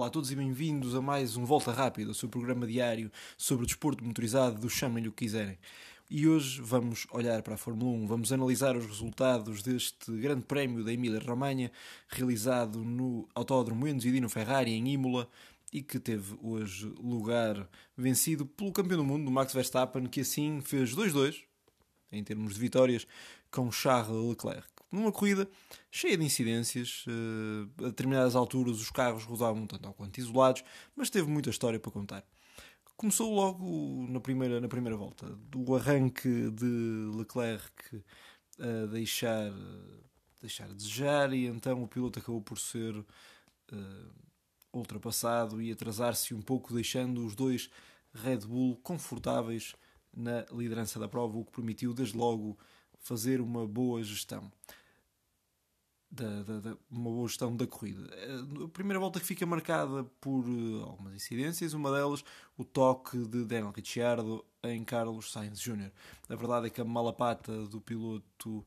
Olá a todos e bem-vindos a mais um Volta Rápida, o seu programa diário sobre o desporto motorizado do chamem-lhe o que quiserem. E hoje vamos olhar para a Fórmula 1, vamos analisar os resultados deste grande prémio da Emília-Romanha, realizado no Autódromo Enzo Dino Ferrari, em Imola, e que teve hoje lugar vencido pelo campeão do mundo, Max Verstappen, que assim fez 2-2, em termos de vitórias, com Charles Leclerc. Numa corrida cheia de incidências, eh, a determinadas alturas os carros rodavam tanto ao quanto isolados, mas teve muita história para contar. Começou logo na primeira, na primeira volta, do arranque de Leclerc a deixar, deixar a desejar, e então o piloto acabou por ser uh, ultrapassado e atrasar-se um pouco, deixando os dois Red Bull confortáveis na liderança da prova, o que permitiu desde logo fazer uma boa gestão. Da, da, da, uma boa gestão da corrida. A primeira volta que fica marcada por uh, algumas incidências, uma delas o toque de Daniel Ricciardo em Carlos Sainz Jr. A verdade é que a malapata do piloto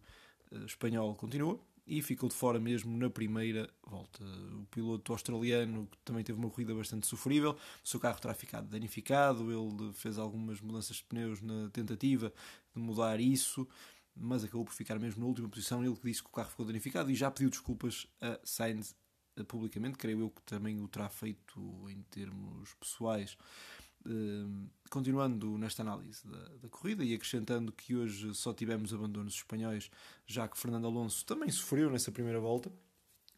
uh, espanhol continua e ficou de fora mesmo na primeira volta. O piloto australiano também teve uma corrida bastante sofrível, o seu carro terá ficado danificado, ele fez algumas mudanças de pneus na tentativa de mudar isso mas acabou por ficar mesmo na última posição. Ele que disse que o carro ficou danificado e já pediu desculpas a Sainz eh, publicamente, creio eu que também o terá feito em termos pessoais. Uh, continuando nesta análise da, da, corrida e acrescentando que hoje só tivemos abandonos espanhóis, já que Fernando Alonso também sofreu nessa primeira volta.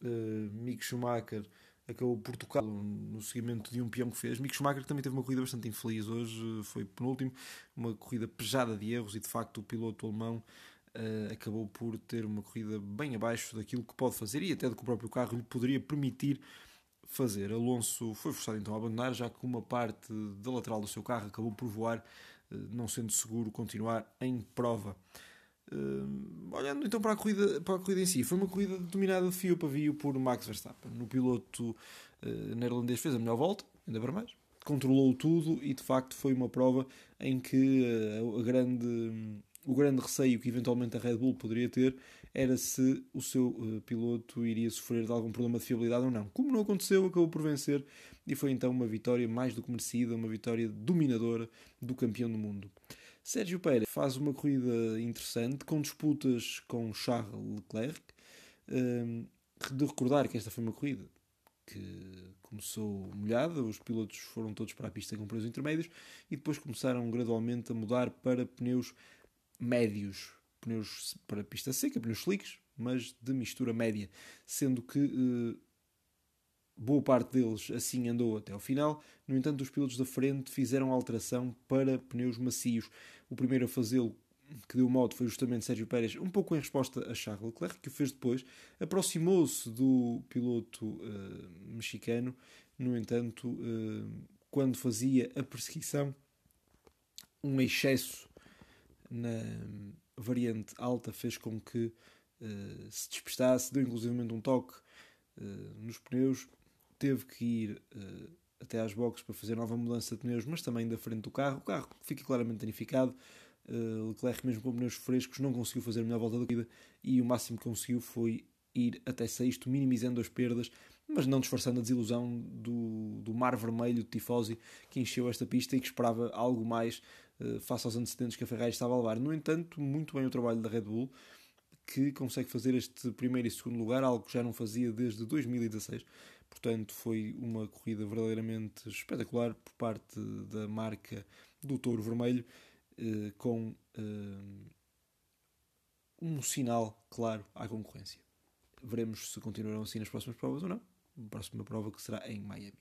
Uh, Mick Schumacher acabou por tocá-lo no seguimento de um peão que fez. Mick Schumacher também teve uma corrida bastante infeliz hoje, foi penúltimo, uma corrida pejada de erros e de facto o piloto alemão uh, acabou por ter uma corrida bem abaixo daquilo que pode fazer e até do que o próprio carro lhe poderia permitir fazer. Alonso foi forçado então a abandonar, já que uma parte da lateral do seu carro acabou por voar, uh, não sendo seguro continuar em prova. Uh, olhando então para a, corrida, para a corrida em si, foi uma corrida dominada de fio para fio por Max Verstappen. No piloto uh, neerlandês fez a melhor volta, ainda para mais, controlou tudo e de facto foi uma prova em que uh, a grande, o grande receio que eventualmente a Red Bull poderia ter era se o seu piloto iria sofrer de algum problema de fiabilidade ou não. Como não aconteceu, acabou por vencer e foi então uma vitória mais do que merecida, uma vitória dominadora do campeão do mundo. Sérgio Pérez faz uma corrida interessante, com disputas com Charles Leclerc. Um, de recordar que esta foi uma corrida que começou molhada, os pilotos foram todos para a pista com pneus intermédios e depois começaram gradualmente a mudar para pneus médios, pneus para pista seca, pneus slicks, mas de mistura média, sendo que uh, boa parte deles assim andou até ao final. No entanto, os pilotos da frente fizeram alteração para pneus macios. O primeiro a fazê-lo que deu modo foi justamente Sérgio Pérez, um pouco em resposta a Charles Leclerc, que o fez depois. Aproximou-se do piloto uh, mexicano, no entanto, uh, quando fazia a perseguição, um excesso na variante alta fez com que uh, se despistasse, deu inclusivamente um toque nos pneus teve que ir uh, até às boxes para fazer nova mudança de pneus, mas também da frente do carro. O carro fica claramente danificado. Uh, Leclerc, mesmo com pneus frescos, não conseguiu fazer a melhor volta da corrida e o máximo que conseguiu foi ir até sexto, minimizando as perdas, mas não disfarçando a desilusão do, do mar vermelho de Tifosi que encheu esta pista e que esperava algo mais uh, face aos antecedentes que a Ferrari estava a levar. No entanto, muito bem o trabalho da Red Bull, que consegue fazer este primeiro e segundo lugar, algo que já não fazia desde 2016. Portanto, foi uma corrida verdadeiramente espetacular por parte da marca do Touro Vermelho, eh, com eh, um sinal claro à concorrência. Veremos se continuarão assim nas próximas provas ou não. A próxima prova que será em Miami.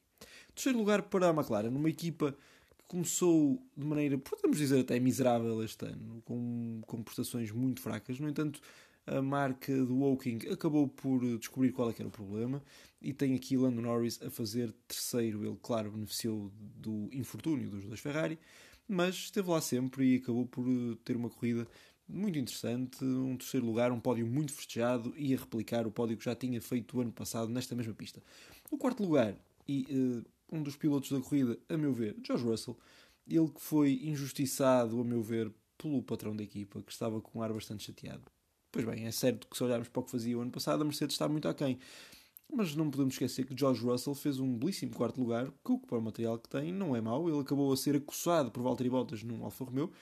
Terceiro lugar para a McLaren, numa equipa que começou de maneira, podemos dizer até miserável este ano, com, com prestações muito fracas. No entanto, a marca do Woking acabou por descobrir qual é era o problema e tem aqui Lando Norris a fazer terceiro. Ele, claro, beneficiou do infortúnio dos dois Ferrari, mas esteve lá sempre e acabou por ter uma corrida muito interessante, um terceiro lugar, um pódio muito festejado e a replicar o pódio que já tinha feito o ano passado nesta mesma pista. O quarto lugar e uh, um dos pilotos da corrida, a meu ver, George Russell, ele que foi injustiçado, a meu ver, pelo patrão da equipa, que estava com um ar bastante chateado. Pois bem, é certo que se olharmos para o que fazia o ano passado, a Mercedes está muito aquém. Mas não podemos esquecer que George Russell fez um belíssimo quarto lugar, que para o material que tem não é mau. Ele acabou a ser acossado por Valtteri Bottas num Alfa Romeo,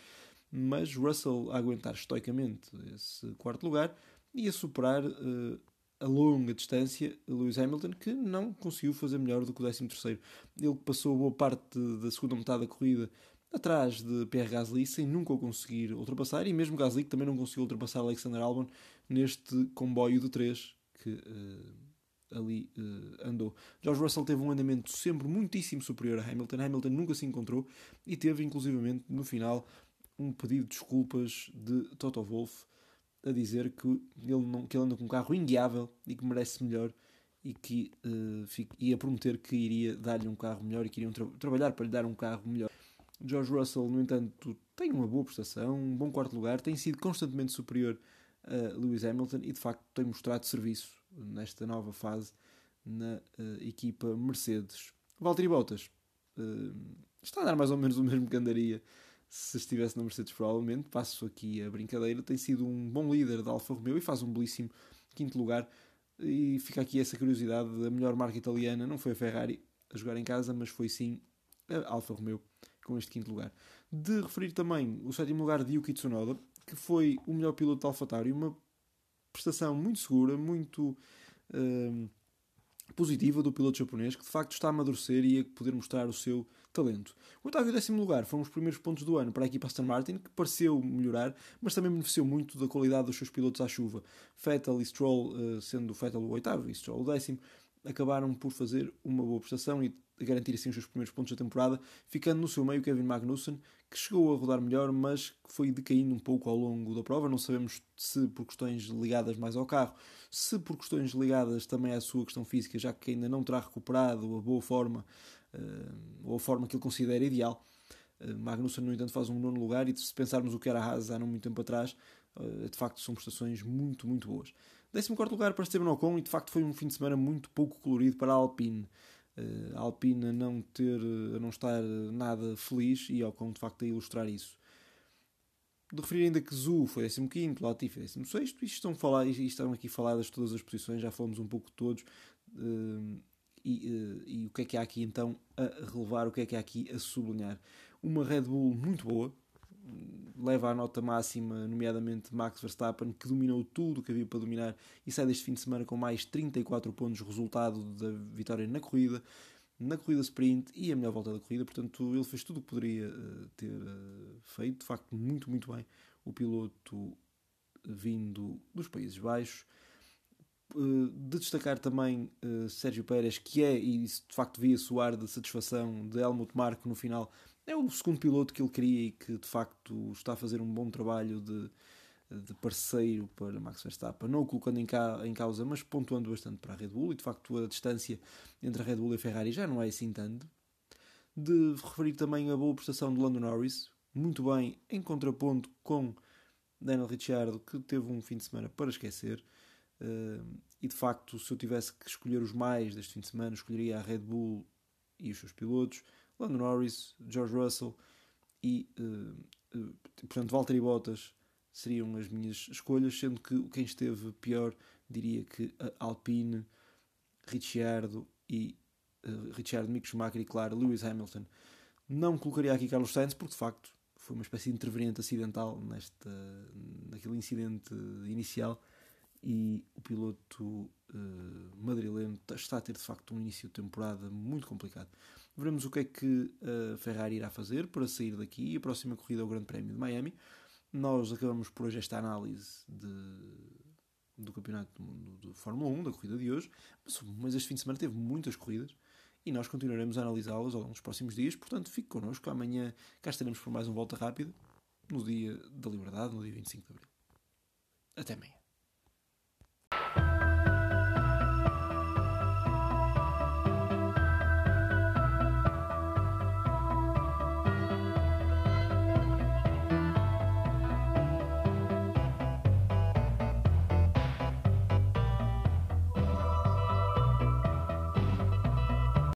mas Russell a aguentar estoicamente esse quarto lugar e a superar uh, a longa distância Lewis Hamilton, que não conseguiu fazer melhor do que o 13 terceiro. Ele passou boa parte da segunda metade da corrida atrás de Pierre Gasly sem nunca o conseguir ultrapassar e mesmo Gasly que também não conseguiu ultrapassar Alexander Albon neste comboio de três que uh, ali uh, andou. George Russell teve um andamento sempre muitíssimo superior a Hamilton. Hamilton nunca se encontrou e teve inclusivamente no final um pedido de desculpas de Toto Wolff a dizer que ele, não, que ele anda com um carro inguiável e que merece melhor e que uh, fique, ia prometer que iria dar-lhe um carro melhor e que iriam tra trabalhar para lhe dar um carro melhor. George Russell, no entanto, tem uma boa prestação, um bom quarto lugar, tem sido constantemente superior a Lewis Hamilton e de facto tem mostrado serviço nesta nova fase na uh, equipa Mercedes. Valtteri Bottas uh, está a dar mais ou menos o mesmo que andaria se estivesse na Mercedes, provavelmente. Passo aqui a brincadeira. Tem sido um bom líder da Alfa Romeo e faz um belíssimo quinto lugar. E fica aqui essa curiosidade: a melhor marca italiana não foi a Ferrari a jogar em casa, mas foi sim a Alfa Romeo com este quinto lugar. De referir também o sétimo lugar de Yuki Tsunoda, que foi o melhor piloto da AlphaTauri, uma prestação muito segura, muito uh, positiva do piloto japonês, que de facto está a amadurecer e a poder mostrar o seu talento. O oitavo e décimo lugar foram os primeiros pontos do ano para a equipa Aston Martin, que pareceu melhorar, mas também beneficiou muito da qualidade dos seus pilotos à chuva. Vettel e Stroll, uh, sendo o Vettel o oitavo e Stroll o décimo, acabaram por fazer uma boa prestação e garantir assim os seus primeiros pontos da temporada, ficando no seu meio Kevin Magnussen, que chegou a rodar melhor, mas que foi decaindo um pouco ao longo da prova. Não sabemos se por questões ligadas mais ao carro, se por questões ligadas também à sua questão física, já que ainda não terá recuperado a boa forma uh, ou a forma que ele considera ideal. Uh, Magnussen, no entanto, faz um nono lugar e se pensarmos o que era a Haas há não muito tempo atrás, uh, de facto são prestações muito, muito boas. 14 lugar para Esteban Ocon e de facto foi um fim de semana muito pouco colorido para a Alpine. Uh, a Alpine a não ter, a não estar nada feliz e Ocon de facto a ilustrar isso. De referir ainda que Zu foi 15, Latifi 16, isto estão, falar, isto estão aqui faladas todas as posições, já falamos um pouco de todos. Uh, e, uh, e, o que é que há aqui então a relevar, o que é que há aqui a sublinhar? Uma Red Bull muito boa, leva à nota máxima, nomeadamente Max Verstappen, que dominou tudo o que havia para dominar e sai deste fim de semana com mais 34 pontos, resultado da vitória na corrida, na corrida sprint e a melhor volta da corrida. Portanto, ele fez tudo o que poderia uh, ter uh, feito, de facto, muito, muito bem. O piloto vindo dos Países Baixos. Uh, de destacar também Sérgio Pérez, que é, e de facto via soar de satisfação de Helmut Marko no final, é o segundo piloto que ele queria e que de facto está a fazer um bom trabalho de, de parceiro para Max Verstappen, não o colocando em, ca, em causa, mas pontuando bastante para a Red Bull e de facto a distância entre a Red Bull e a Ferrari já não é assim tanto. De referir também a boa prestação de Lando Norris, muito bem em contraponto com Daniel Ricciardo, que teve um fim de semana para esquecer. Uh, e de facto, se eu tivesse que escolher os mais deste fim de semana, escolheria a Red Bull e os seus pilotos. Lando Norris, George Russell e, uh, uh, portanto, Valtteri Bottas seriam as minhas escolhas, sendo que quem esteve pior diria que Alpine, Ricciardo e uh, Ricciardo, Mick Schumacher e, claro, Lewis Hamilton. Não colocaria aqui Carlos Sainz, porque de facto foi uma espécie de interveniente acidental nesta, naquele incidente inicial e o piloto uh, madrileno está a ter de facto um início de temporada muito complicado. Veremos o que é que a Ferrari irá fazer para sair daqui. A próxima corrida é o Grande Prémio de Miami. Nós acabamos por hoje esta análise de, do Campeonato do Mundo de Fórmula 1, da corrida de hoje, mas, mas este fim de semana teve muitas corridas e nós continuaremos a analisá-las ao longo dos próximos dias. Portanto, fique connosco. Amanhã cá estaremos por mais uma volta rápida no dia da Liberdade, no dia 25 de Abril. Até amanhã.